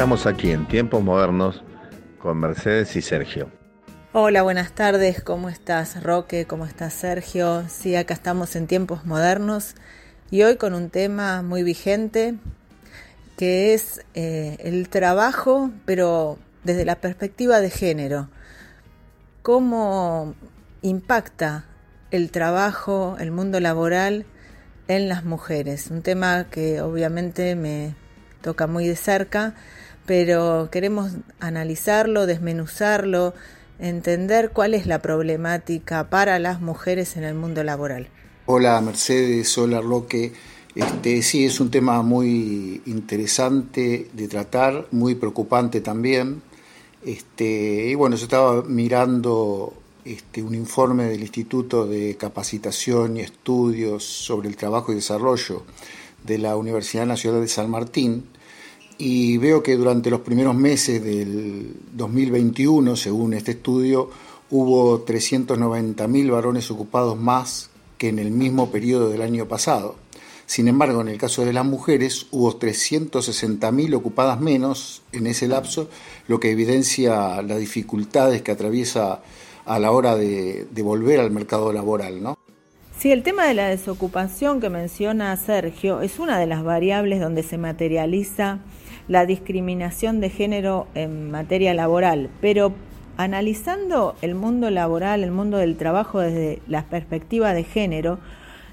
Estamos aquí en Tiempos Modernos con Mercedes y Sergio. Hola, buenas tardes, ¿cómo estás Roque? ¿Cómo estás Sergio? Sí, acá estamos en Tiempos Modernos y hoy con un tema muy vigente que es eh, el trabajo, pero desde la perspectiva de género. ¿Cómo impacta el trabajo, el mundo laboral en las mujeres? Un tema que obviamente me toca muy de cerca pero queremos analizarlo, desmenuzarlo, entender cuál es la problemática para las mujeres en el mundo laboral. Hola Mercedes, hola Roque. Este, sí, es un tema muy interesante de tratar, muy preocupante también. Este, y bueno, yo estaba mirando este, un informe del Instituto de Capacitación y Estudios sobre el Trabajo y Desarrollo de la Universidad Nacional de San Martín, y veo que durante los primeros meses del 2021, según este estudio, hubo 390.000 varones ocupados más que en el mismo periodo del año pasado. Sin embargo, en el caso de las mujeres hubo 360.000 ocupadas menos en ese lapso, lo que evidencia las dificultades que atraviesa a la hora de, volver al mercado laboral, ¿no? Sí, el tema de la desocupación que menciona Sergio es una de las variables donde se materializa la discriminación de género en materia laboral, pero analizando el mundo laboral, el mundo del trabajo desde la perspectiva de género,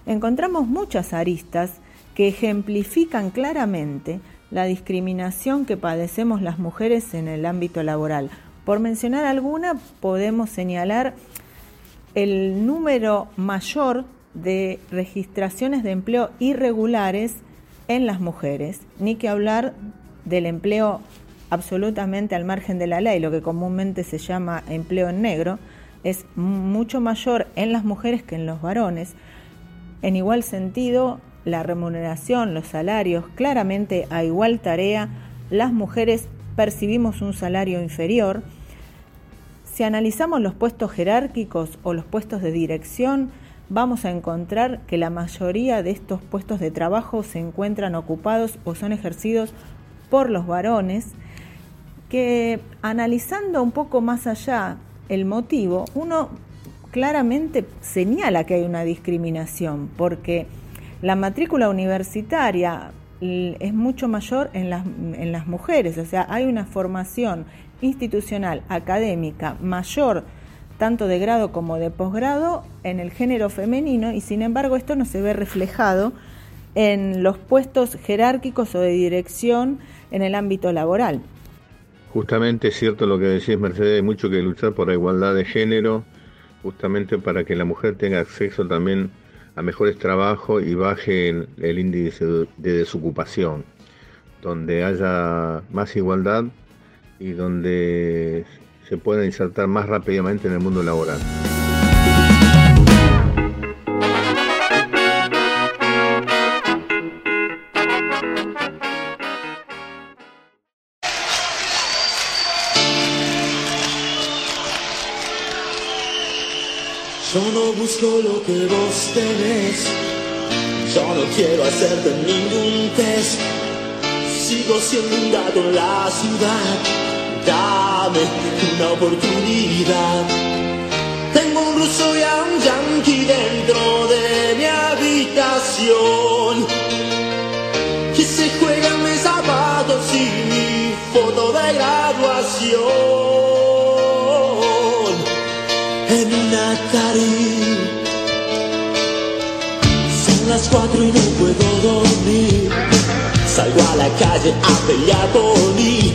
encontramos muchas aristas que ejemplifican claramente la discriminación que padecemos las mujeres en el ámbito laboral. Por mencionar alguna, podemos señalar el número mayor de registraciones de empleo irregulares en las mujeres, ni que hablar del empleo absolutamente al margen de la ley, lo que comúnmente se llama empleo en negro, es mucho mayor en las mujeres que en los varones. En igual sentido, la remuneración, los salarios, claramente a igual tarea, las mujeres percibimos un salario inferior. Si analizamos los puestos jerárquicos o los puestos de dirección, vamos a encontrar que la mayoría de estos puestos de trabajo se encuentran ocupados o son ejercidos por los varones, que analizando un poco más allá el motivo, uno claramente señala que hay una discriminación, porque la matrícula universitaria es mucho mayor en las, en las mujeres, o sea, hay una formación institucional, académica, mayor, tanto de grado como de posgrado, en el género femenino, y sin embargo esto no se ve reflejado en los puestos jerárquicos o de dirección en el ámbito laboral. Justamente es cierto lo que decís, Mercedes, hay mucho que luchar por la igualdad de género, justamente para que la mujer tenga acceso también a mejores trabajos y baje el, índice de desocupación, donde haya más igualdad y donde se pueda insertar más rápidamente en el mundo laboral. Yo no busco lo que vos tenés. Yo no quiero hacerte ningún test. Sigo siendo un gato en la ciudad. Dame una oportunidad. Tengo un ruso y a un yankee dentro de mi habitación. Que se juegan mis zapatos y mi foto de graduación. Cuatro y no puedo dormir. Salgo a la calle a pelear por mí.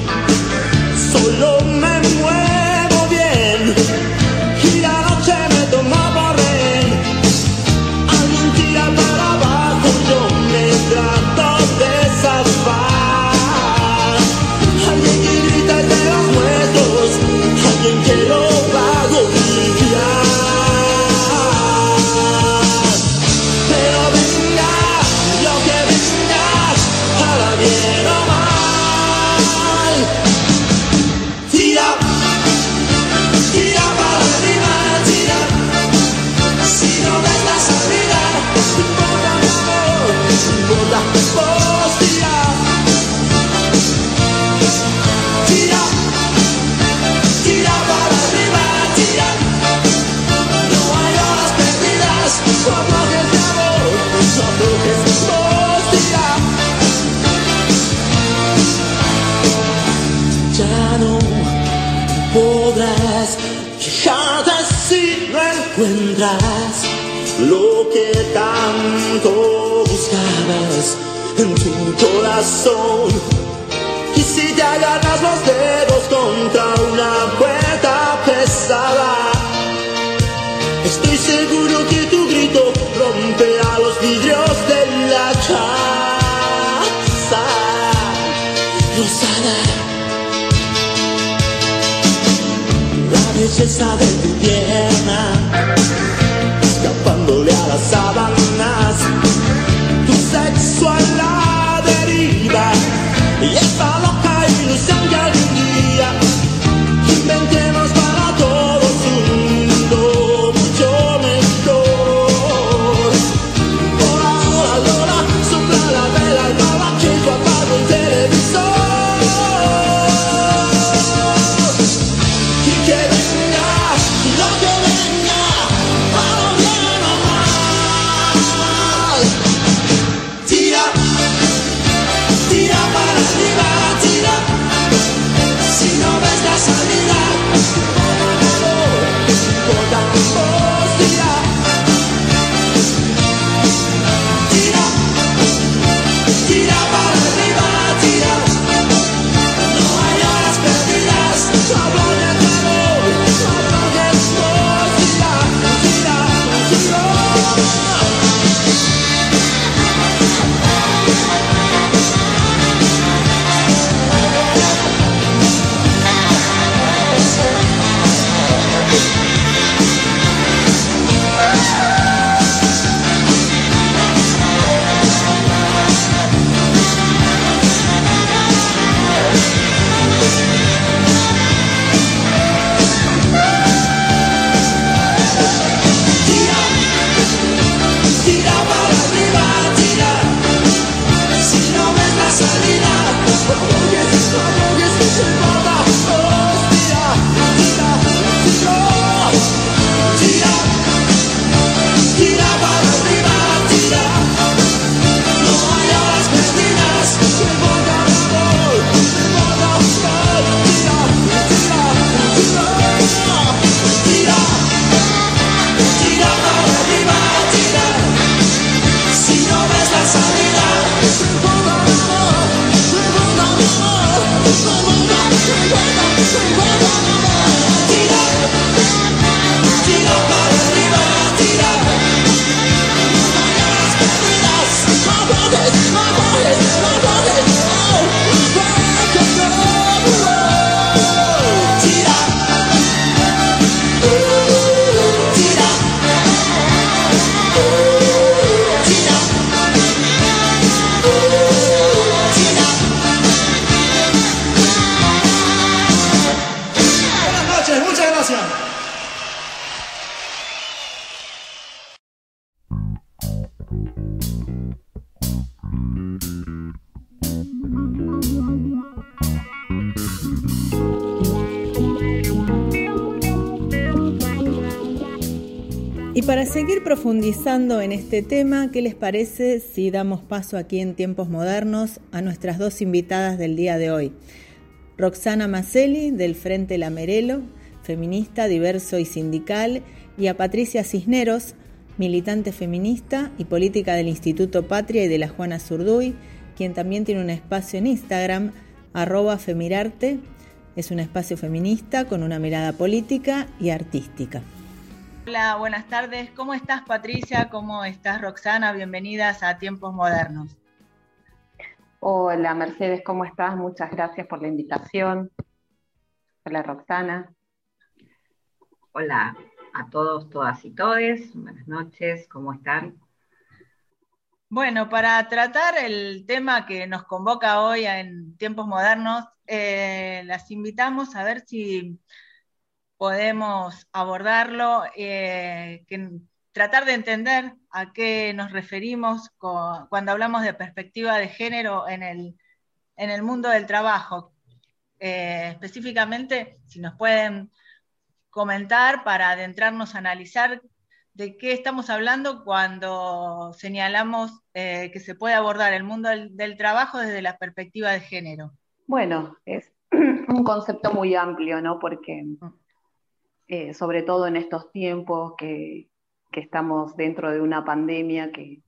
Seguir profundizando en este tema, ¿qué les parece si damos paso aquí en tiempos modernos a nuestras dos invitadas del día de hoy? Roxana Maselli, del Frente Lamerelo, feminista, diverso y sindical, y a Patricia Cisneros, militante feminista y política del Instituto Patria y de la Juana Zurduy, quien también tiene un espacio en Instagram, arroba Femirarte. Es un espacio feminista con una mirada política y artística. Hola, buenas tardes. ¿Cómo estás, Patricia? ¿Cómo estás, Roxana? Bienvenidas a Tiempos Modernos. Hola, Mercedes, ¿cómo estás? Muchas gracias por la invitación. Hola, Roxana. Hola a todos, todas y todes. Buenas noches, ¿cómo están? Bueno, para tratar el tema que nos convoca hoy en tiempos modernos, eh, las invitamos a ver si podemos abordarlo, eh, que, tratar de entender a qué nos referimos con, cuando hablamos de perspectiva de género en el, en el mundo del trabajo. Eh, específicamente, si nos pueden comentar para adentrarnos a analizar de qué estamos hablando cuando señalamos eh, que se puede abordar el mundo del, del, trabajo desde la perspectiva de género. Bueno, es un concepto muy amplio, ¿no? Porque eh, sobre todo en estos tiempos que, estamos dentro de una pandemia que,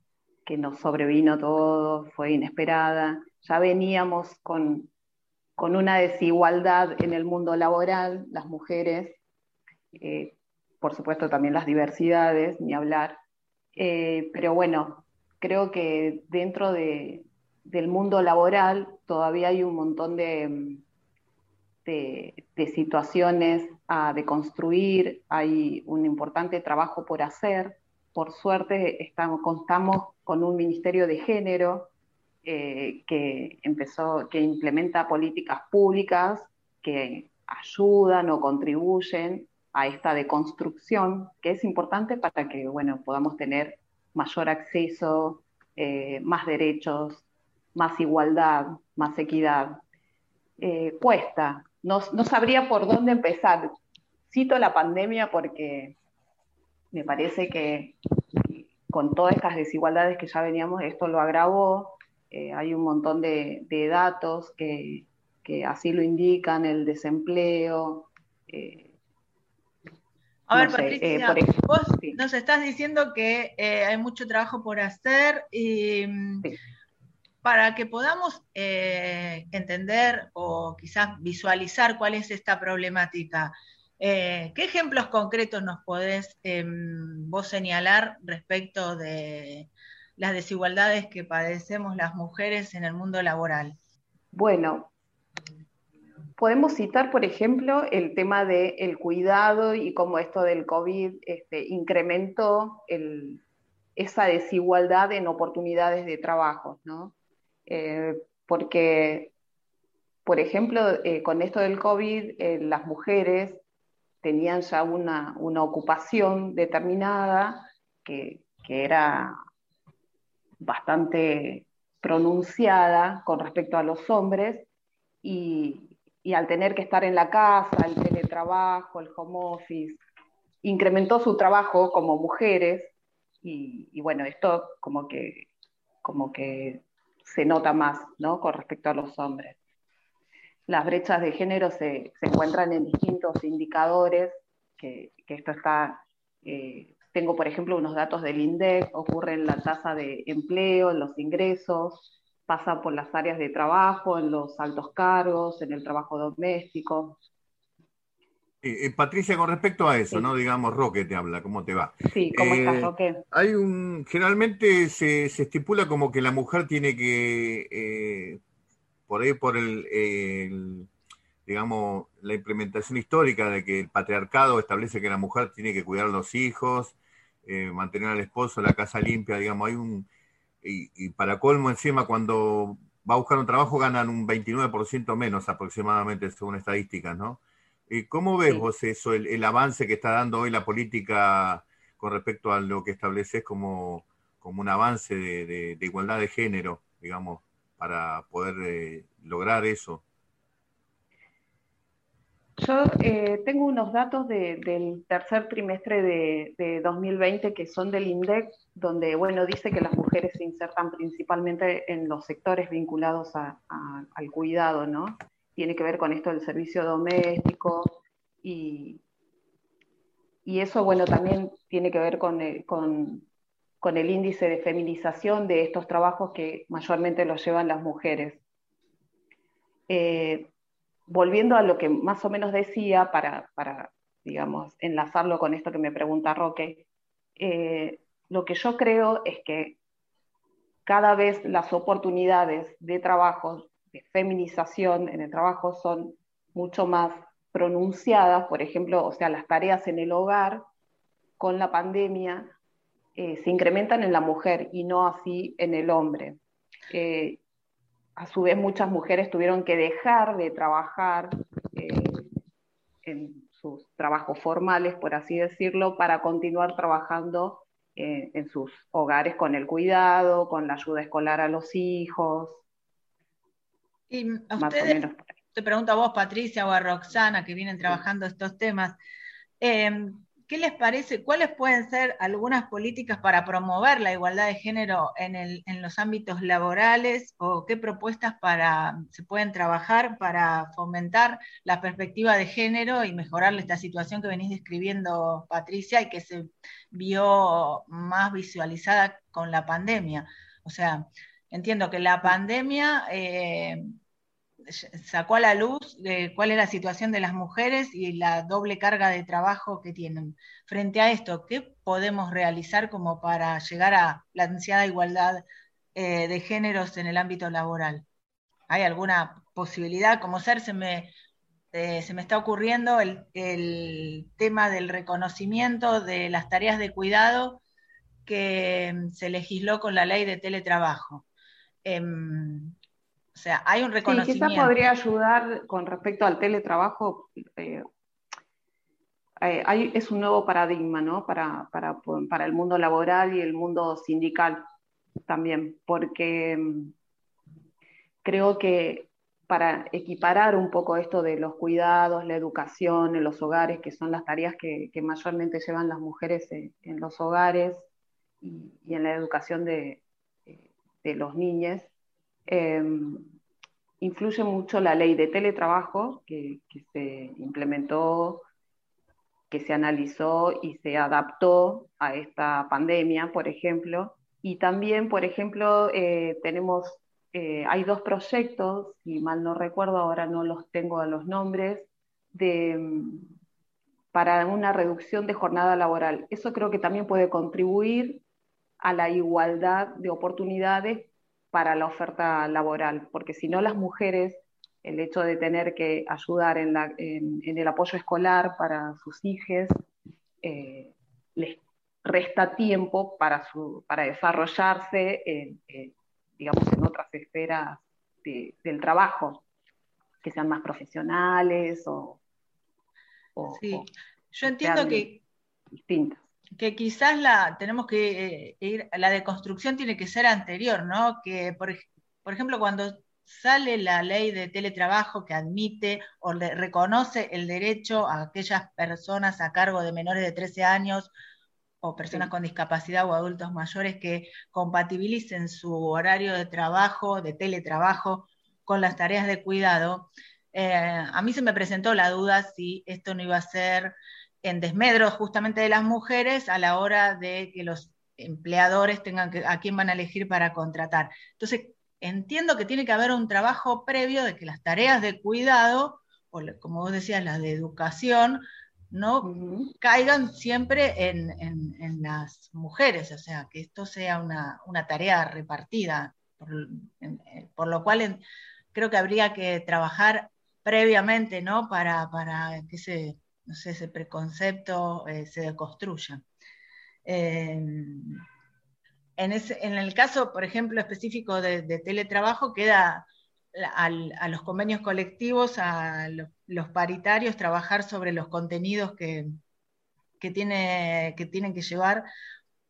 nos sobrevino todo, fue inesperada. Ya veníamos con, una desigualdad en el mundo laboral, las mujeres, eh, por supuesto también las diversidades, ni hablar. Eh, pero bueno, creo que dentro del mundo laboral todavía hay un montón de, de, situaciones a deconstruir, hay un importante trabajo por hacer. Por suerte estamos, contamos con un Ministerio de Género eh, que empezó, que implementa políticas públicas que ayudan o contribuyen a esta deconstrucción, que es importante para que bueno, podamos tener mayor acceso, eh, más derechos, más igualdad, más equidad. Eh, cuesta, no, sabría por dónde empezar. Cito la pandemia porque me parece que con todas estas desigualdades que ya veníamos, esto lo agravó. Eh, hay un montón de, datos que, así lo indican, el desempleo. Eh, a ver, Patricia, eh, vos nos estás diciendo que hay mucho trabajo por hacer y para que podamos eh, entender o quizás visualizar cuál es esta problemática, eh, ¿qué ejemplos concretos nos podés em, vos señalar respecto de las desigualdades que padecemos las mujeres en el mundo laboral? Bueno, podemos citar, por ejemplo, el tema del cuidado y cómo esto del COVID este, incrementó esa desigualdad en oportunidades de trabajo, ¿no? Eh, porque, por ejemplo, eh, con esto del COVID, eh, las mujeres tenían ya una, ocupación determinada que, era bastante pronunciada con respecto a los hombres y, al tener que estar en la casa, el teletrabajo, el home office, incrementó su trabajo como mujeres y, y bueno, esto como que, como que se nota más ¿no? con respecto a los hombres. Las brechas de género se, encuentran en distintos indicadores, que, esto está, eh, tengo por ejemplo unos datos del INDEC, ocurre en la tasa de empleo, en los ingresos, pasa por las áreas de trabajo, en los altos cargos, en el trabajo doméstico, eh, Patricia, con respecto a eso, ¿no? Digamos, Roque te habla, ¿cómo te va? Sí, ¿cómo estás, eh, Roque? Hay un, generalmente se, estipula como que la mujer tiene que, eh, por ahí por el, digamos, la implementación histórica de que el patriarcado establece que la mujer tiene que cuidar a los hijos, mantener al esposo, la casa limpia, digamos, hay un, y, y para colmo encima cuando va a buscar un trabajo ganan un 29% menos aproximadamente según estadísticas, ¿no? ¿Cómo ves vos eso, el, avance que está dando hoy la política con respecto a lo que estableces como, como un avance de, igualdad de género, digamos, para poder eh, lograr eso? Yo eh, tengo unos datos del tercer trimestre de, 2020 que son del INDEC, donde bueno, dice que las mujeres se insertan principalmente en los sectores vinculados al cuidado, ¿no? Tiene que ver con esto del servicio doméstico y, y eso, bueno, también tiene que ver con el, con, el índice de feminización de estos trabajos que mayormente los llevan las mujeres. Eh, volviendo a lo que más o menos decía, para, para, digamos, enlazarlo con esto que me pregunta Roque, eh, lo que yo creo es que cada vez las oportunidades de trabajo feminización en el trabajo son mucho más pronunciadas, por ejemplo, o sea, las tareas en el hogar con la pandemia eh, se incrementan en la mujer y no así en el hombre. Eh, a su vez, muchas mujeres tuvieron que dejar de trabajar eh, en sus trabajos formales, por así decirlo, para continuar trabajando en sus hogares con el cuidado, con la ayuda escolar a los hijos, y a ustedes, te pregunto a vos, Patricia, o a Roxana, que vienen trabajando estos temas, em, ¿qué les parece? ¿Cuáles pueden ser algunas políticas para promover la igualdad de género en, los ámbitos laborales o qué propuestas para, se pueden trabajar para fomentar la perspectiva de género y mejorar esta situación que venís describiendo, Patricia, y que se vio más visualizada con la pandemia? O sea, entiendo que la pandemia... Eh, sacó a la luz de cuál es la situación de las mujeres y la doble carga de trabajo que tienen. Frente a esto, ¿qué podemos realizar como para llegar a la ansiada igualdad eh, de géneros en el ámbito laboral? ¿Hay alguna posibilidad? Como ser, se me, eh, se me está ocurriendo el, el, tema del reconocimiento de las tareas de cuidado que mm, se legisló con la ley de teletrabajo. Em, o sea, hay un reconocimiento. Sí, quizás podría ayudar con respecto al teletrabajo. Eh, eh, es un nuevo paradigma ¿no? para, el mundo laboral y el mundo sindical también, porque mm, creo que para equiparar un poco esto de los cuidados, la educación en los hogares, que son las tareas que, mayormente llevan las mujeres en, los hogares y, en la educación de, de los niños, Em, influye mucho la ley de teletrabajo que, se implementó, que se analizó y se adaptó a esta pandemia, por ejemplo. Y también, por ejemplo, eh, tenemos, eh, hay dos proyectos, si mal no recuerdo, ahora no los tengo a los nombres, de, para una reducción de jornada laboral. Eso creo que también puede contribuir a la igualdad de oportunidades para la oferta laboral, porque si no las mujeres, el hecho de tener que ayudar en, el apoyo escolar para sus hijos, eh, les resta tiempo para, para desarrollarse, en, digamos, en otras esferas del trabajo, que sean más profesionales o... sí, yo entiendo que... Distintas que quizás la tenemos que eh, ir, la deconstrucción tiene que ser anterior, ¿no? Que, por, ejemplo, cuando sale la ley de teletrabajo que admite o reconoce el derecho a aquellas personas a cargo de menores de 13 años o personas con discapacidad o adultos mayores que compatibilicen su horario de trabajo, de teletrabajo, con las tareas de cuidado, eh, a mí se me presentó la duda si esto no iba a ser en desmedro justamente de las mujeres a la hora de que los empleadores tengan que, a quién van a elegir para contratar. Entonces, entiendo que tiene que haber un trabajo previo de que las tareas de cuidado, o como vos decías, las de educación, no caigan siempre en, las mujeres, o sea, que esto sea una, tarea repartida, por, lo cual creo que habría que trabajar previamente, ¿no? Para, para que se no sé, ese preconcepto eh, se construya. en, el caso, por ejemplo, específico de, teletrabajo, queda a los convenios colectivos, a los, paritarios, trabajar sobre los contenidos que, tiene, que tienen que llevar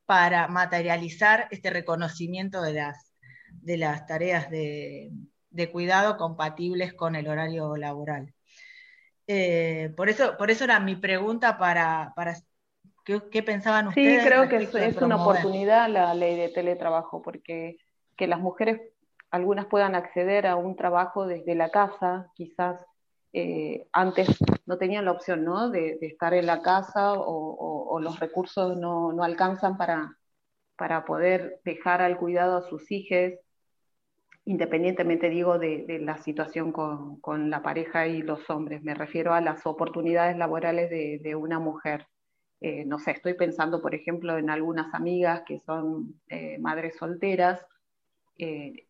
para materializar este reconocimiento de las tareas de cuidado compatibles con el horario laboral. Eh, por, eso, por eso era mi pregunta para, para ¿qué, pensaban ustedes. Sí, creo que es, una oportunidad la ley de teletrabajo, porque que las mujeres, algunas puedan acceder a un trabajo desde la casa, quizás eh, antes no tenían la opción ¿no? De, estar en la casa o, los recursos no, no alcanzan para, para poder dejar al cuidado a sus hijos independientemente, digo, de, la situación con, la pareja y los hombres. Me refiero a las oportunidades laborales de, una mujer. Eh, no sé, estoy pensando, por ejemplo, en algunas amigas que son eh, madres solteras. Eh,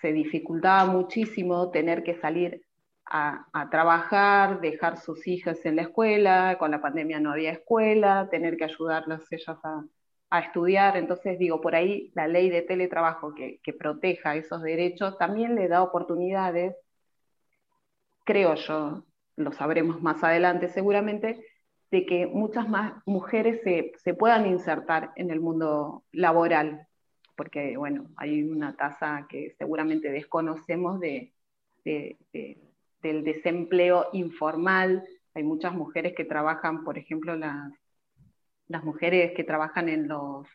se dificultaba muchísimo tener que salir a, a, trabajar, dejar sus hijas en la escuela, con la pandemia no había escuela, tener que ayudarlas ellas a, a estudiar. Entonces, digo, por ahí la ley de teletrabajo que, proteja esos derechos también le da oportunidades, creo yo, lo sabremos más adelante seguramente, de que muchas más mujeres se, puedan insertar en el mundo laboral, porque, bueno, hay una tasa que seguramente desconocemos de, del desempleo informal, Hay muchas mujeres que trabajan, por ejemplo, las, las mujeres que trabajan en los,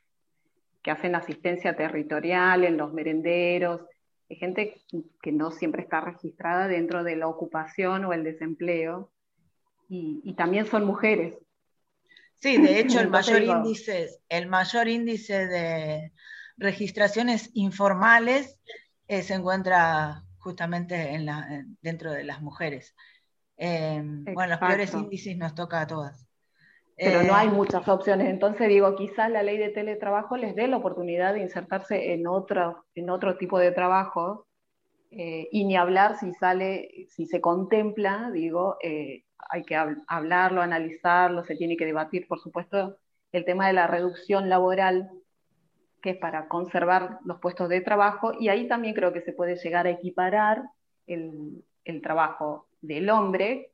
que hacen asistencia territorial, en los merenderos, hay gente que no siempre está registrada dentro de la ocupación o el desempleo, y, también son mujeres. Sí, de hecho el mayor, índice, el mayor índice de registraciones informales eh, se encuentra justamente en la, dentro de las mujeres. Eh, bueno, los peores índices nos toca a todas. Pero no hay eh, muchas opciones. Entonces digo, quizás la ley de teletrabajo les dé la oportunidad de insertarse en otro, en otro tipo de trabajo eh, y ni hablar si sale, si se contempla, digo, eh, hay que hablarlo, analizarlo, se tiene que debatir, por supuesto, el tema de la reducción laboral, que es para conservar los puestos de trabajo, y ahí también creo que se puede llegar a equiparar el, el trabajo del hombre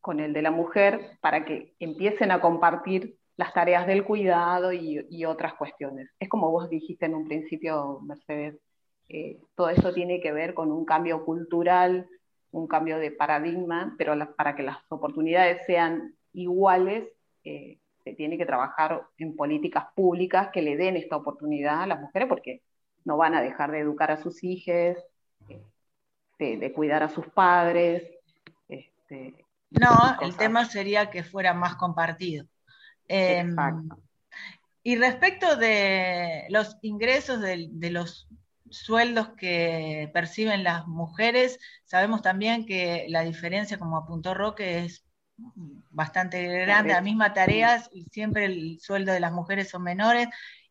con el de la mujer para que empiecen a compartir las tareas del cuidado y, otras cuestiones. Es como vos dijiste en un principio, Mercedes, eh, todo eso tiene que ver con un cambio cultural, un cambio de paradigma, pero para que las oportunidades sean iguales, eh, se tiene que trabajar en políticas públicas que le den esta oportunidad a las mujeres, porque no van a dejar de educar a sus hijos, eh, de, cuidar a sus padres. Este, no, el tema sería que fuera más compartido. Em, y respecto de los ingresos de, los sueldos que perciben las mujeres, sabemos también que la diferencia, como apuntó Roque, es bastante grande. La misma tarea, siempre el sueldo de las mujeres son menores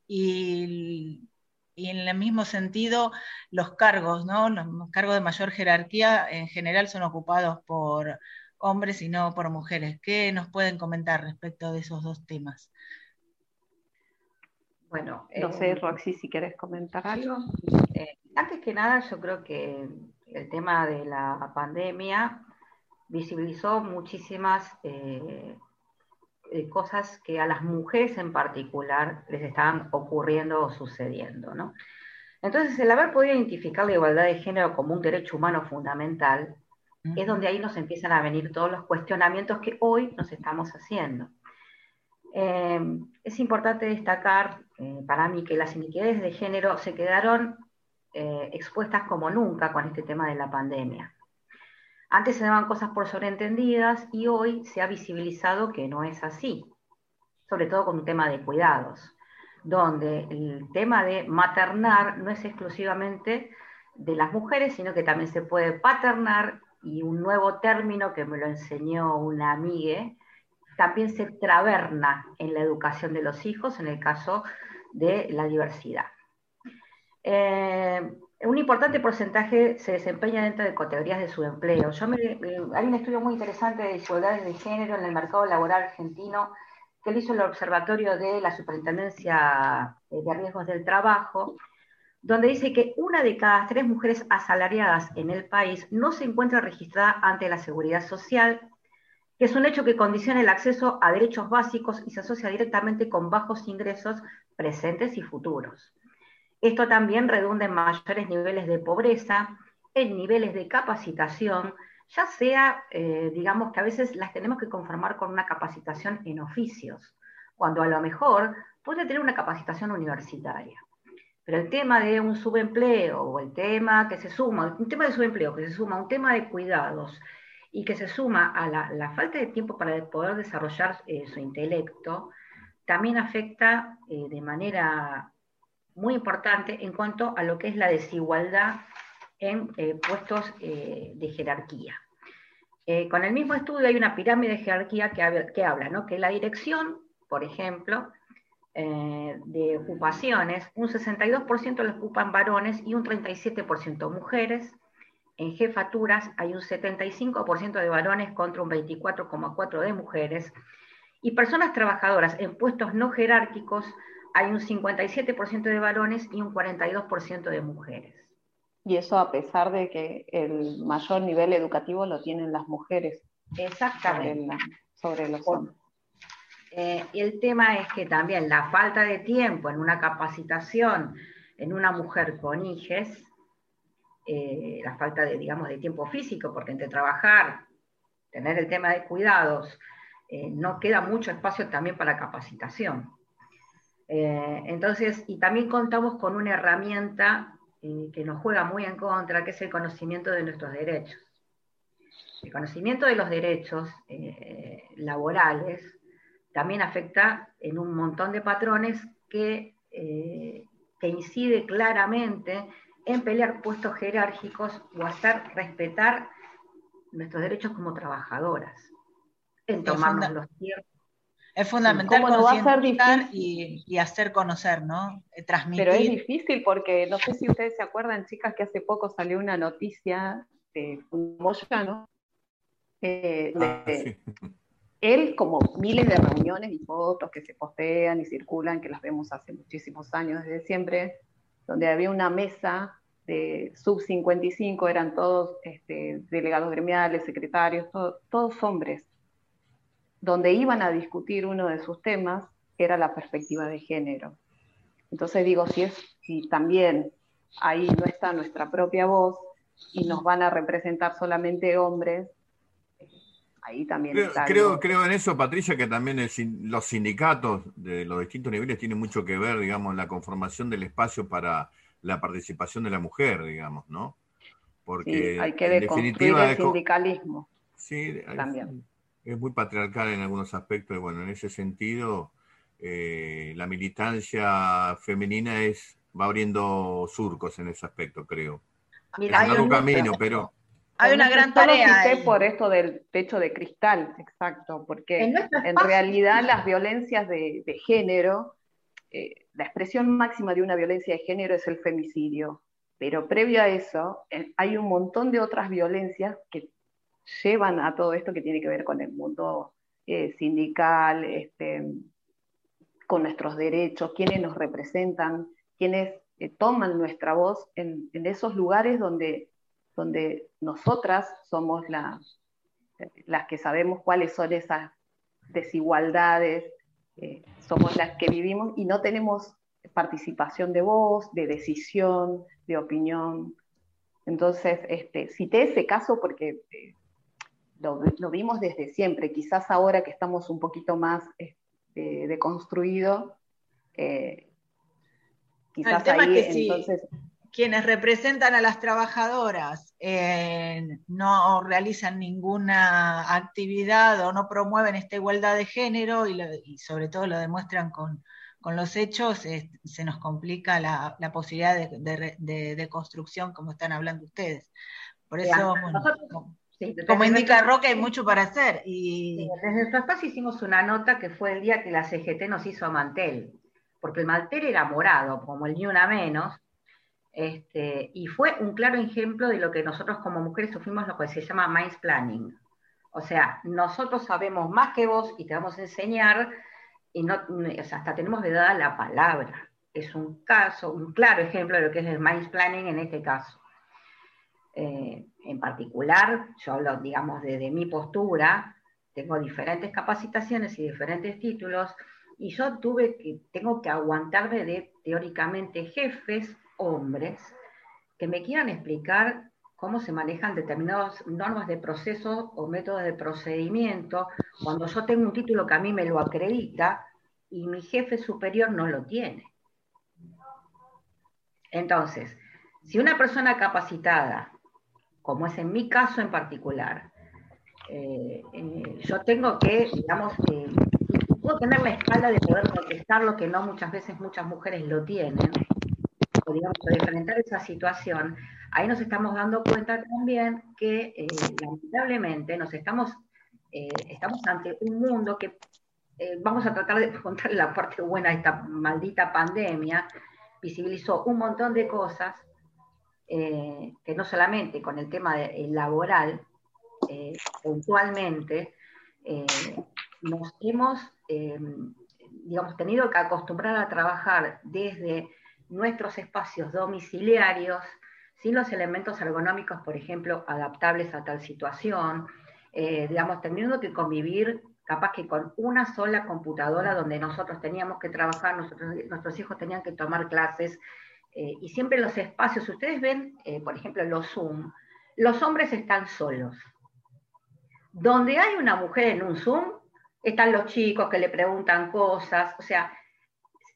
y, y, en el mismo sentido los cargos, ¿no? Los cargos de mayor jerarquía en general son ocupados por hombres y no por mujeres. ¿Qué nos pueden comentar respecto de esos dos temas? Bueno, no sé, eh, Roxy, si quieres comentar algo. Eh, antes que nada, yo creo que el tema de la pandemia visibilizó muchísimas eh, cosas que a las mujeres en particular les estaban ocurriendo o sucediendo, ¿no? Entonces, el haber podido identificar la igualdad de género como un derecho humano fundamental es donde ahí nos empiezan a venir todos los cuestionamientos que hoy nos estamos haciendo. Eh, es importante destacar eh, para mí que las iniquidades de género se quedaron eh, expuestas como nunca con este tema de la pandemia. Antes se daban cosas por sobreentendidas y hoy se ha visibilizado que no es así, sobre todo con un tema de cuidados, donde el tema de maternar no es exclusivamente de las mujeres, sino que también se puede paternar y un nuevo término que me lo enseñó una amiga, también se traberna en la educación de los hijos en el caso de la diversidad. Eh, un importante porcentaje se desempeña dentro de categorías de subempleo. Yo hay un estudio muy interesante de desigualdades de género en el mercado laboral argentino que lo hizo el Observatorio de la Superintendencia de Riesgos del Trabajo, donde dice que una de cada tres mujeres asalariadas en el país no se encuentra registrada ante la seguridad social, que es un hecho que condiciona el acceso a derechos básicos y se asocia directamente con bajos ingresos presentes y futuros. Esto también redunda en mayores niveles de pobreza, en niveles de capacitación, ya sea, eh, digamos que a veces las tenemos que conformar con una capacitación en oficios, cuando a lo mejor puede tener una capacitación universitaria. Pero el tema de un subempleo o el tema que se suma, un tema de subempleo que se suma a un tema de cuidados y que se suma a la, falta de tiempo para poder desarrollar eh, su intelecto, también afecta eh, de manera muy importante en cuanto a lo que es la desigualdad en eh, puestos de jerarquía. con el mismo estudio hay una pirámide de jerarquía que, que habla, ¿no? que la dirección, por ejemplo, eh, de ocupaciones, un 62% los ocupan varones y un 37% mujeres. En jefaturas hay un 75% de varones contra un 24,4% de mujeres. Y personas trabajadoras en puestos no jerárquicos hay un 57% de varones y un 42% de mujeres. Y eso a pesar de que el mayor nivel educativo lo tienen las mujeres. Exactamente. Sobre, los hombres. Eh, el tema es que también la falta de tiempo en una capacitación en una mujer con hijes, eh, la falta de, digamos, de tiempo físico, porque entre trabajar tener el tema de cuidados, eh, no queda mucho espacio también para capacitación. Entonces, y también contamos con una herramienta que nos juega muy en contra, que es el conocimiento de nuestros derechos. El conocimiento de los derechos laborales también afecta en un montón de patrones que, que incide claramente en pelear puestos jerárquicos o hacer respetar nuestros derechos como trabajadoras, en tomarnos los tiempos. Es fundamental concientizar y, y, hacer conocer, ¿no? Eh, transmitir. Pero es difícil porque no sé si ustedes se acuerdan, chicas, que hace poco salió una noticia de Moya, ¿no? Eh, ah, él, como miles de reuniones y fotos que se postean y circulan, que las vemos hace muchísimos años, desde siempre, donde había una mesa de sub 55, eran todos este, delegados gremiales, secretarios, todos hombres, donde iban a discutir uno de sus temas era la perspectiva de género. Entonces digo, si, es, si también ahí no está nuestra propia voz y nos van a representar solamente hombres, ahí también creo, está. Creo, creo en eso, Patricia, que también los sindicatos de los distintos niveles tienen mucho que ver, digamos, en la conformación del espacio para la participación de la mujer, digamos, ¿no? Porque hay que el sindicalismo. Sí, es muy patriarcal en algunos aspectos y bueno, en ese sentido eh, la militancia femenina es va abriendo surcos en ese aspecto, creo. Mira, hay un camino, pero hay una gran tarea. por esto del techo de cristal, exacto, porque en, realidad las violencias de, género eh, la expresión máxima de una violencia de género es el femicidio, pero previo a eso eh, hay un montón de otras violencias que llevan a todo esto que tiene que ver con el mundo eh, sindical, este, con nuestros derechos, quienes nos representan, quienes eh, toman nuestra voz en, esos lugares donde, donde nosotras somos las que sabemos cuáles son esas desigualdades, eh, somos las que vivimos y no tenemos participación de voz, de decisión, de opinión. Entonces, este, cité ese caso porque eh, lo, vimos desde siempre. Quizás ahora que estamos un poquito más este, eh, quizás ahí entonces quienes representan a las trabajadoras eh, no realizan ninguna actividad o no promueven esta igualdad de género y, sobre todo lo demuestran con, los hechos, se nos complica la, posibilidad de, construcción como están hablando ustedes. Por eso, como, indica Roque, hay mucho para hacer. Y... desde nuestro espacio hicimos una nota que fue el día que la CGT nos hizo a mantel, porque el mantel era morado, como el ni una menos, este, y fue un claro ejemplo de lo que nosotros como mujeres sufrimos lo que se llama mind planning. O sea, nosotros sabemos más que vos y te vamos a enseñar, y no, hasta tenemos de dada la palabra. Es un caso, un claro ejemplo de lo que es el mind planning en este caso. Eh, en particular, yo hablo, digamos, desde mi postura, tengo diferentes capacitaciones y diferentes títulos, y yo tuve que, tengo que aguantarme de teóricamente jefes hombres que me quieran explicar cómo se manejan determinadas normas de proceso o métodos de procedimiento cuando yo tengo un título que a mí me lo acredita y mi jefe superior no lo tiene. Entonces, si una persona capacitada, como es en mi caso en particular, eh, eh, yo tengo que, digamos, eh, puedo tener la espalda de poder contestar lo que no muchas veces muchas mujeres lo tienen, digamos, de enfrentar esa situación, ahí nos estamos dando cuenta también que eh, lamentablemente nos estamos, eh, estamos ante un mundo que eh, vamos a tratar de contar la parte buena de esta maldita pandemia, visibilizó un montón de cosas que no solamente con el tema laboral, puntualmente, nos hemos digamos, tenido que acostumbrar a trabajar desde nuestros espacios domiciliarios sin los elementos ergonómicos, por ejemplo, adaptables a tal situación, eh, digamos, teniendo que convivir capaz que con una sola computadora donde nosotros teníamos que trabajar, nuestros hijos tenían que tomar clases, eh, y siempre los espacios, ustedes ven, eh, por ejemplo, los Zoom, los hombres están solos. Donde hay una mujer en un Zoom, están los chicos que le preguntan cosas, o sea,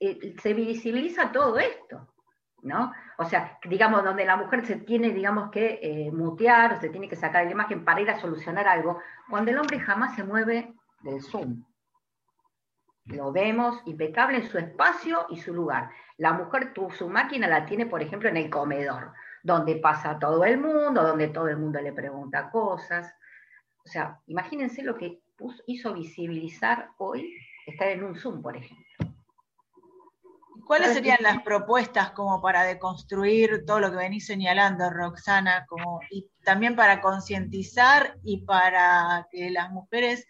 eh, se visibiliza todo esto, ¿no? O sea, digamos, donde la mujer se tiene, digamos, que eh, mutear se tiene que sacar la imagen para ir a solucionar algo, cuando el hombre jamás se mueve del Zoom. Lo vemos impecable en su espacio y su lugar. La mujer, su máquina la tiene, por ejemplo, en el comedor, donde pasa todo el mundo, donde todo el mundo le pregunta cosas. O sea, imagínense lo que hizo visibilizar hoy estar en un Zoom, por ejemplo. ¿Cuáles serían las propuestas como para deconstruir todo lo que venís señalando, Roxana, como, y también para concientizar y para que las mujeres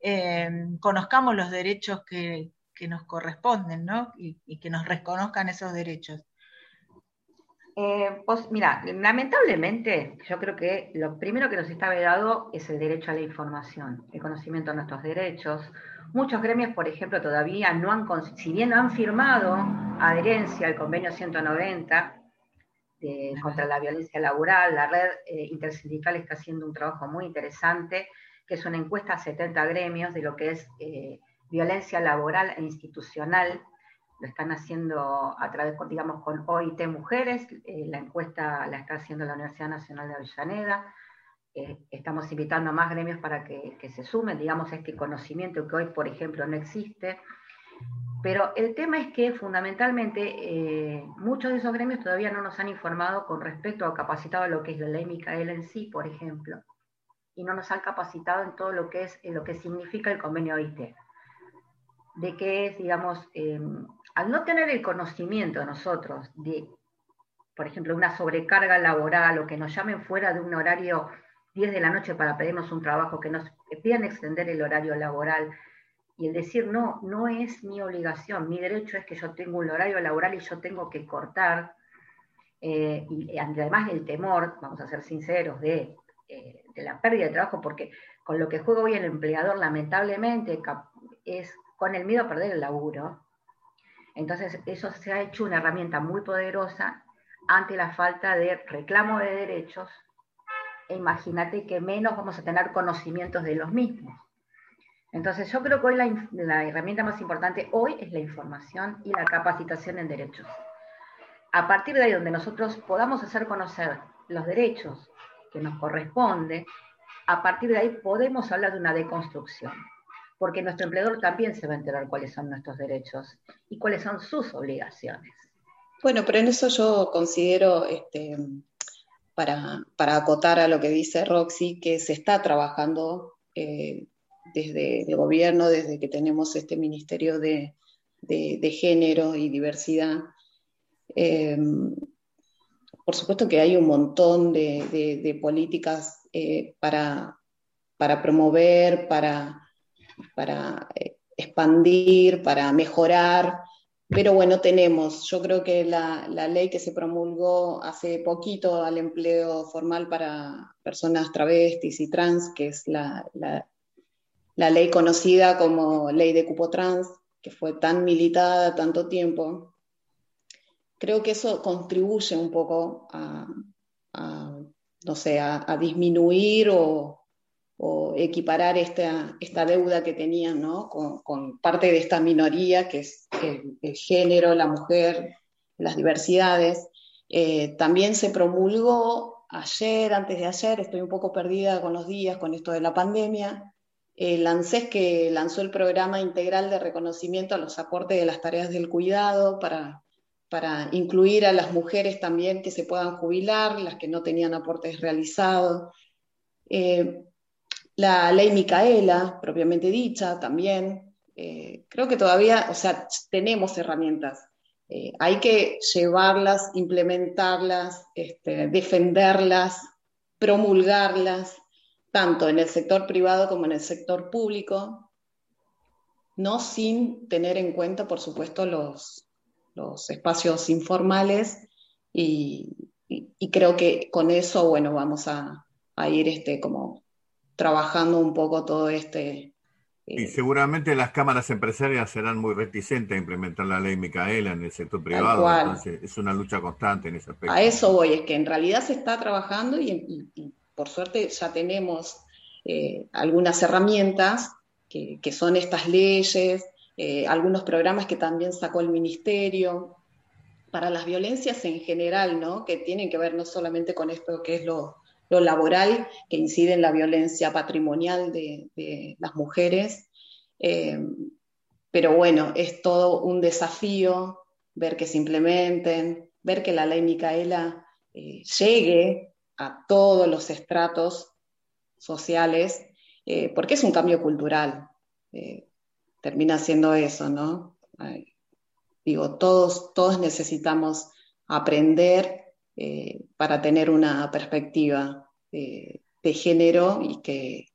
eh, conozcamos los derechos que, nos corresponden, ¿no? Y, que nos reconozcan esos derechos. Eh, pues mira, lamentablemente yo creo que lo primero que nos está vedado es el derecho a la información, el conocimiento de nuestros derechos, Muchos gremios, por ejemplo, todavía no han, si bien no han firmado adherencia al convenio 190 contra la violencia laboral, la red eh, intersindical está haciendo un trabajo muy interesante, que es una encuesta a 70 gremios de lo que es eh, violencia laboral e institucional. Lo están haciendo a través, digamos, con OIT Mujeres, eh, la encuesta la está haciendo la Universidad Nacional de Avellaneda, eh, estamos invitando a más gremios para que, se sumen, digamos, a este conocimiento que hoy, por ejemplo, no existe. Pero el tema es que fundamentalmente eh, muchos de esos gremios todavía no nos han informado con respecto a capacitado a lo que es la ley Micaela en sí, por ejemplo, y no nos han capacitado en todo lo que es lo que significa el convenio OIT. De que es, digamos, eh, al no tener el conocimiento nosotros de, por ejemplo, una sobrecarga laboral o que nos llamen fuera de un horario 10 de la noche para pedirnos un trabajo, que nos pidan extender el horario laboral. Y el decir, no, no es mi obligación, mi derecho es que yo tengo un horario laboral y yo tengo que cortar. Eh, y además el temor, vamos a ser sinceros, de, eh, de la pérdida de trabajo, porque con lo que juega hoy el empleador, lamentablemente, es con el miedo a perder el laburo. Entonces, eso se ha hecho una herramienta muy poderosa ante la falta de reclamo de derechos e imagínate que menos vamos a tener conocimientos de los mismos. Entonces yo creo que hoy la, herramienta más importante hoy es la información y la capacitación en derechos. A partir de ahí donde nosotros podamos hacer conocer los derechos que nos corresponde, a partir de ahí podemos hablar de una deconstrucción, porque nuestro empleador también se va a enterar cuáles son nuestros derechos y cuáles son sus obligaciones. Bueno, pero en eso yo considero este, para, acotar a lo que dice Roxy, que se está trabajando eh, desde el gobierno, desde que tenemos este Ministerio de, Género y Diversidad. Eh, por supuesto que hay un montón de, políticas eh, para, para, promover, para, para expandir, para mejorar. Pero bueno, tenemos, yo creo que la, ley que se promulgó hace poquito al empleo formal para personas travestis y trans, que es la, ley conocida como ley de cupo trans, que fue tan militada tanto tiempo, creo que eso contribuye un poco a, no sé, a disminuir o, o equiparar esta, esta deuda que tenían ¿no? con, parte de esta minoría, que es el, género, la mujer, las diversidades. Eh, también se promulgó ayer, antes de ayer, estoy un poco perdida con los días, con esto de la pandemia, el ANSES que lanzó el programa integral de reconocimiento a los aportes de las tareas del cuidado para, para incluir a las mujeres también que se puedan jubilar, las que no tenían aportes realizados. Eh, la ley Micaela, propiamente dicha, también. Eh, creo que todavía, o sea, tenemos herramientas. Eh, hay que llevarlas, implementarlas, este, defenderlas, promulgarlas, tanto en el sector privado como en el sector público, no sin tener en cuenta, por supuesto, los, los espacios informales y, creo que con eso, bueno, vamos a, a ir este, como trabajando un poco todo este... y eh, seguramente las cámaras empresarias serán muy reticentes a implementar la ley Micaela en el sector privado, entonces es una lucha constante en ese aspecto. A eso voy, es que en realidad se está trabajando y, por suerte ya tenemos eh, algunas herramientas que, son estas leyes, eh, algunos programas que también sacó el ministerio para las violencias en general, ¿no? que tienen que ver no solamente con esto que es lo, laboral, que incide en la violencia patrimonial de, las mujeres. pero bueno, es todo un desafío ver que se implementen, ver que la ley Micaela eh, llegue a todos los estratos sociales, eh, porque es un cambio cultural. Eh, termina siendo eso, ¿no? digo, todos, todos necesitamos aprender para tener una perspectiva de género y que,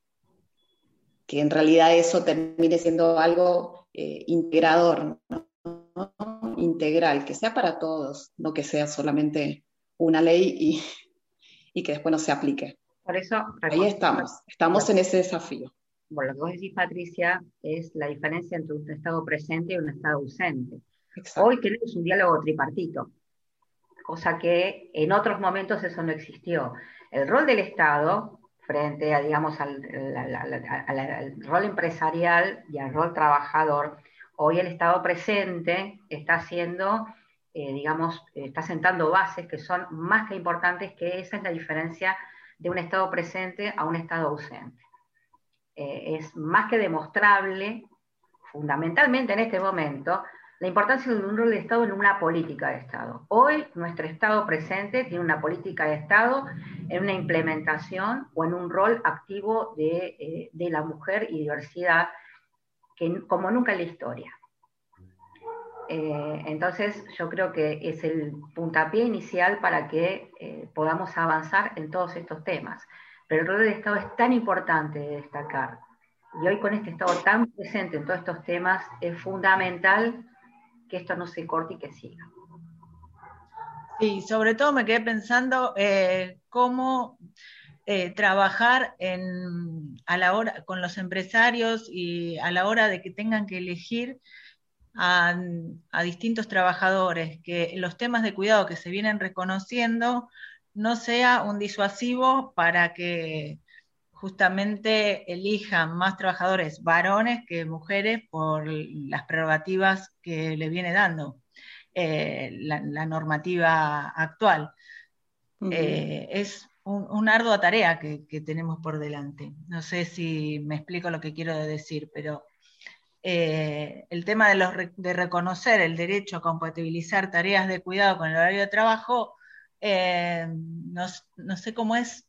que en realidad eso termine siendo algo integrador, integral, que sea para todos, no que sea solamente una ley y, y que después no se aplique. Por eso, ahí estamos, estamos en ese desafío. Bueno, lo que vos decís, Patricia, es la diferencia entre un Estado presente y un Estado ausente. Hoy tenemos un diálogo tripartito, cosa que en otros momentos eso no existió. El rol del Estado frente a, digamos, al, rol empresarial y al rol trabajador, hoy el Estado presente está haciendo eh, digamos, está sentando bases que son más que importantes, que esa es la diferencia de un Estado presente a un Estado ausente. Eh, es más que demostrable, fundamentalmente en este momento, la importancia de un rol de Estado en una política de Estado. Hoy nuestro Estado presente tiene una política de Estado en una implementación o en un rol activo de, eh, de la mujer y diversidad que, como nunca en la historia. Eh, entonces yo creo que es el puntapié inicial para que eh, podamos avanzar en todos estos temas. Pero el rol del Estado es tan importante de destacar. Y hoy con este Estado tan presente en todos estos temas es fundamental que esto no se corte y que siga. Sí, sobre todo me quedé pensando eh, cómo trabajar a la hora, con los empresarios y a la hora de que tengan que elegir a, distintos trabajadores, que los temas de cuidado que se vienen reconociendo no sea un disuasivo para que justamente elijan más trabajadores varones que mujeres por las prerrogativas que le viene dando eh, la, normativa actual. Eh, es una ardua tarea que, tenemos por delante. No sé si me explico lo que quiero decir, pero eh, el tema de, los, de, reconocer el derecho a compatibilizar tareas de cuidado con el horario de trabajo, no, sé cómo es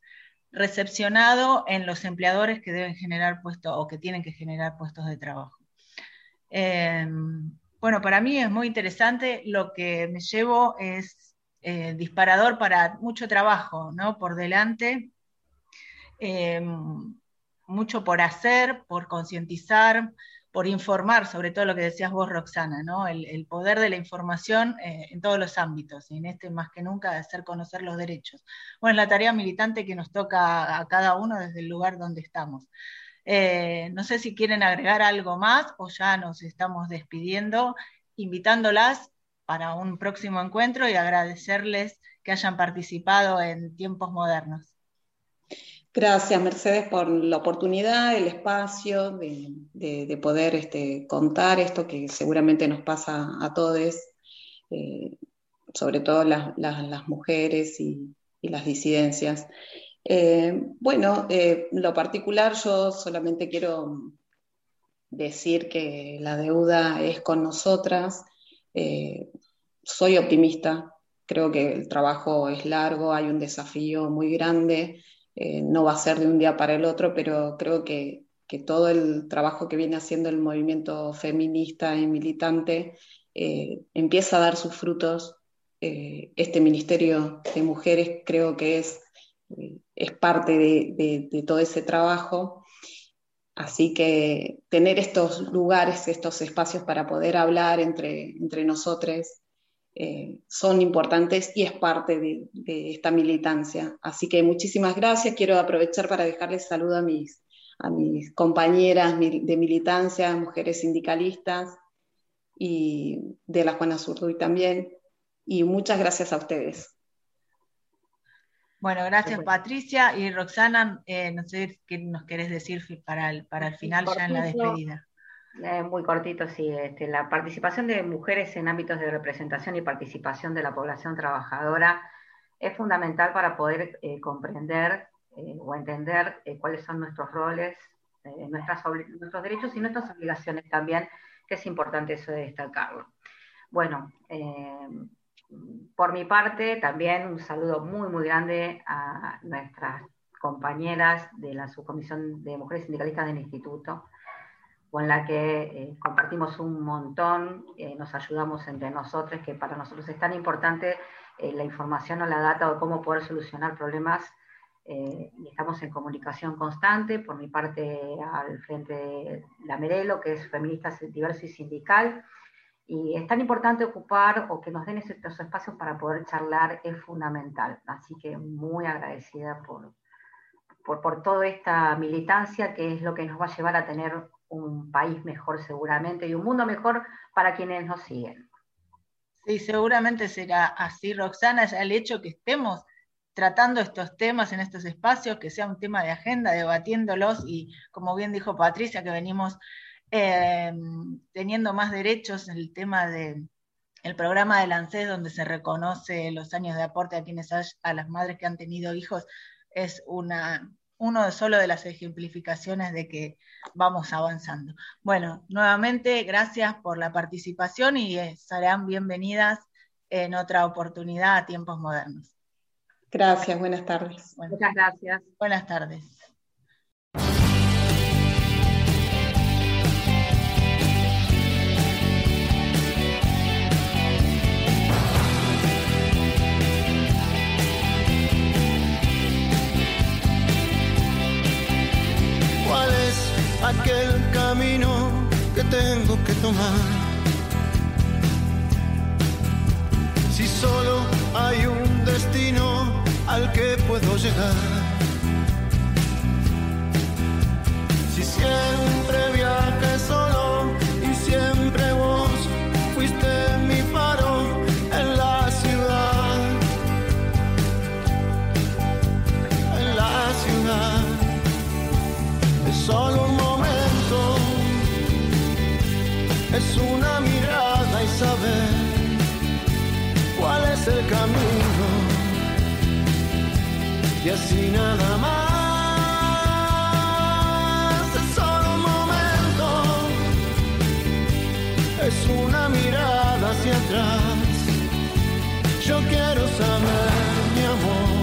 recepcionado en los empleadores que deben generar puestos o que tienen que generar puestos de trabajo. Eh, bueno, para mí es muy interesante, lo que me llevo es disparador para mucho trabajo, ¿no? Por delante, mucho por hacer, por concientizar, por informar, sobre todo lo que decías vos, Roxana, ¿no? el, poder de la información eh, en todos los ámbitos, y en este más que nunca de hacer conocer los derechos. Bueno, la tarea militante que nos toca a cada uno desde el lugar donde estamos. Eh, no sé si quieren agregar algo más o ya nos estamos despidiendo, invitándolas para un próximo encuentro y agradecerles que hayan participado en tiempos modernos. Gracias, Mercedes, por la oportunidad, el espacio de, poder este, contar esto que seguramente nos pasa a todos, eh, sobre todo las, mujeres y, las disidencias. Eh, bueno, eh, lo particular, yo solamente quiero decir que la deuda es con nosotras. soy optimista, creo que el trabajo es largo, hay un desafío muy grande. Eh, no va a ser de un día para el otro, pero creo que, todo el trabajo que viene haciendo el movimiento feminista y militante eh, empieza a dar sus frutos. Eh, este Ministerio de Mujeres creo que es, es parte de, todo ese trabajo. Así que tener estos lugares, estos espacios para poder hablar entre, entre nosotros eh, son importantes y es parte de, esta militancia. Así que muchísimas gracias. Quiero aprovechar para dejarles saludo a mis, a mis compañeras de militancia, mujeres sindicalistas y de la Juana Zurduy también. Y muchas gracias a ustedes. Bueno, gracias Patricia y Roxana, eh, no sé qué nos querés decir para el, para el final ya en la despedida. Eh, muy cortito, sí. Este, la participación de mujeres en ámbitos de representación y participación de la población trabajadora es fundamental para poder eh, comprender o entender cuáles son nuestros roles, nuestros derechos y nuestras obligaciones también, que es importante eso de destacarlo. Bueno, por mi parte, también un saludo muy, muy grande a nuestras compañeras de la Subcomisión de Mujeres Sindicalistas del Instituto, con la que eh, compartimos un montón, eh, nos ayudamos entre nosotros, que para nosotros es tan importante eh, la información o la data o cómo poder solucionar problemas. y estamos en comunicación constante, por mi parte al frente de la Merelo, que es feminista diverso y sindical, y es tan importante ocupar o que nos den estos espacios para poder charlar, es fundamental. Así que muy agradecida por, por, por, toda esta militancia que es lo que nos va a llevar a tener un país mejor seguramente y un mundo mejor para quienes nos siguen. Sí, seguramente será así, Roxana, el hecho que estemos tratando estos temas en estos espacios, que sea un tema de agenda, debatiéndolos y como bien dijo Patricia, que venimos eh, teniendo más derechos, el tema del el programa del ANSES, donde se reconoce los años de aporte a quienes a las madres que han tenido hijos, es una, uno solo de las ejemplificaciones de que vamos avanzando. Bueno, nuevamente gracias por la participación y eh, serán bienvenidas en otra oportunidad a tiempos modernos. Gracias, buenas tardes. Muchas gracias. Buenas tardes. Aquel camino que tengo que tomar. Si solo hay un destino al que puedo llegar. Si siempre es el camino. Y así nada más, es solo un momento, es una mirada hacia atrás. Yo quiero saber, mi amor.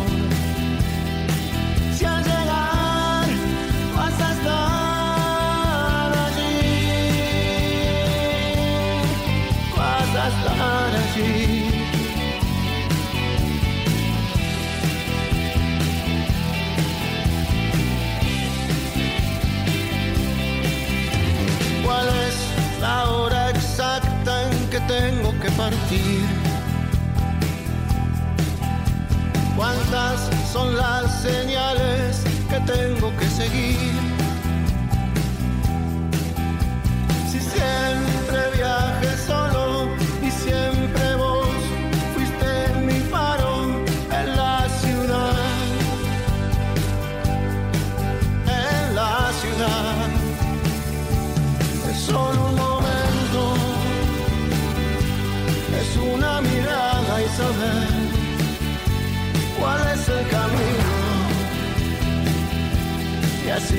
¿Cuál partir?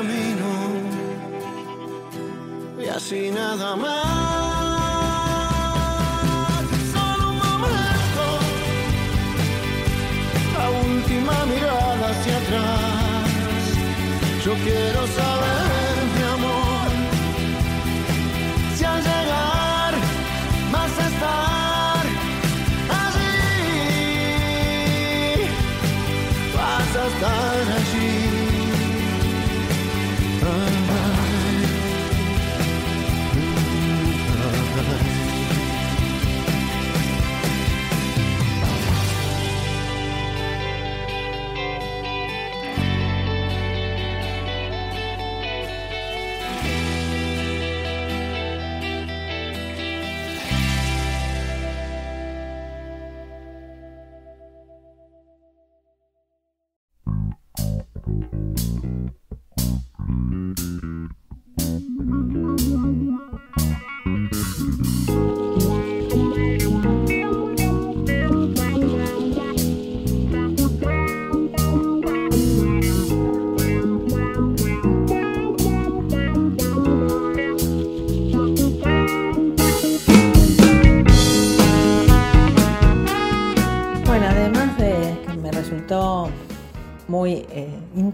camino y así nada más. La última mirada hacia atrás. muy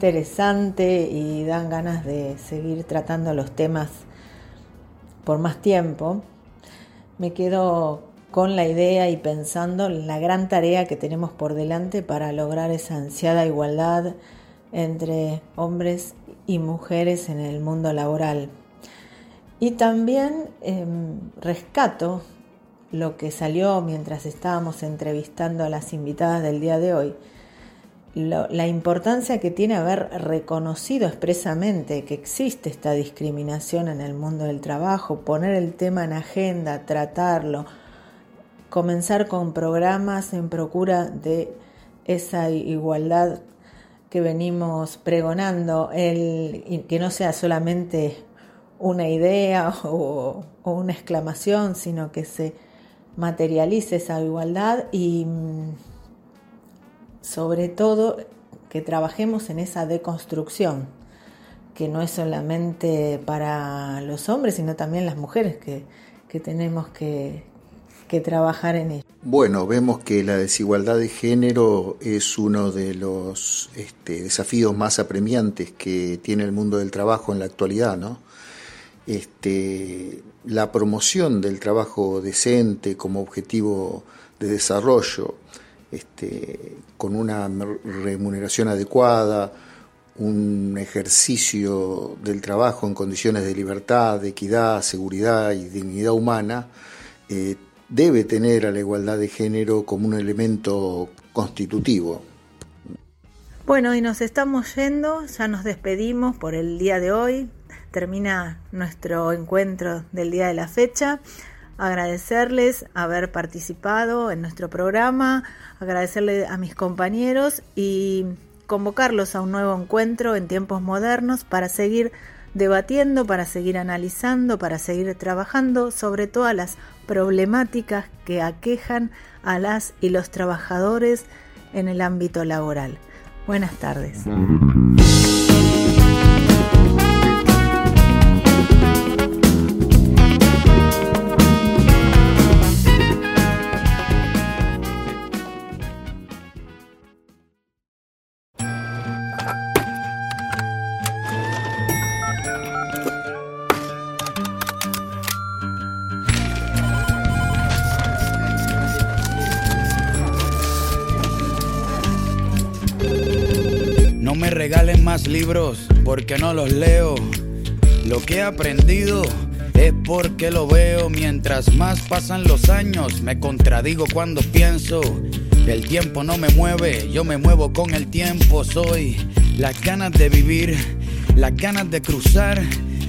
interesante y dan ganas de seguir tratando los temas por más tiempo, me quedo con la idea y pensando en la gran tarea que tenemos por delante para lograr esa ansiada igualdad entre hombres y mujeres en el mundo laboral. Y también em, rescato lo que salió mientras estábamos entrevistando a las invitadas del día de hoy, la importancia que tiene haber reconocido expresamente que existe esta discriminación en el mundo del trabajo, poner el tema en agenda, tratarlo, comenzar con programas en procura de esa igualdad que venimos pregonando, el, que no sea solamente una idea o, o una exclamación, sino que se materialice esa igualdad y sobre todo que trabajemos en esa deconstrucción, que no es solamente para los hombres, sino también las mujeres que, tenemos que, trabajar en ello. Bueno, vemos que la desigualdad de género es uno de los este, desafíos más apremiantes que tiene el mundo del trabajo en la actualidad, ¿no? Este, la promoción del trabajo decente como objetivo de desarrollo, este, con una remuneración adecuada, un ejercicio del trabajo en condiciones de libertad, de equidad, seguridad y dignidad humana, eh, debe tener a la igualdad de género como un elemento constitutivo. Bueno, y nos estamos yendo, ya nos despedimos por el día de hoy, termina nuestro encuentro del día de la fecha agradecerles haber participado en nuestro programa, agradecerle a mis compañeros y convocarlos a un nuevo encuentro en tiempos modernos para seguir debatiendo, para seguir analizando, para seguir trabajando sobre todas las problemáticas que aquejan a las y los trabajadores en el ámbito laboral. Buenas tardes. Porque no los leo. Lo que he aprendido es porque lo veo. Mientras más pasan los años, me contradigo cuando pienso. El tiempo no me mueve, yo me muevo con el tiempo. Soy las ganas de vivir, las ganas de cruzar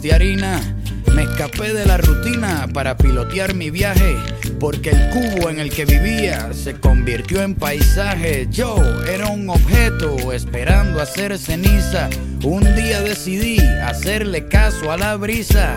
de harina. Me escapé de la rutina para pilotear mi viaje. porque el cubo en el que vivía se convirtió en paisaje. Yo era un objeto esperando hacer ceniza. Un día decidí hacerle caso a la brisa,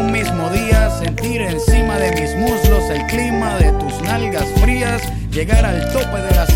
un mismo día, sentir encima de mis muslos el clima de tus nalgas frías. Llegar al tope de las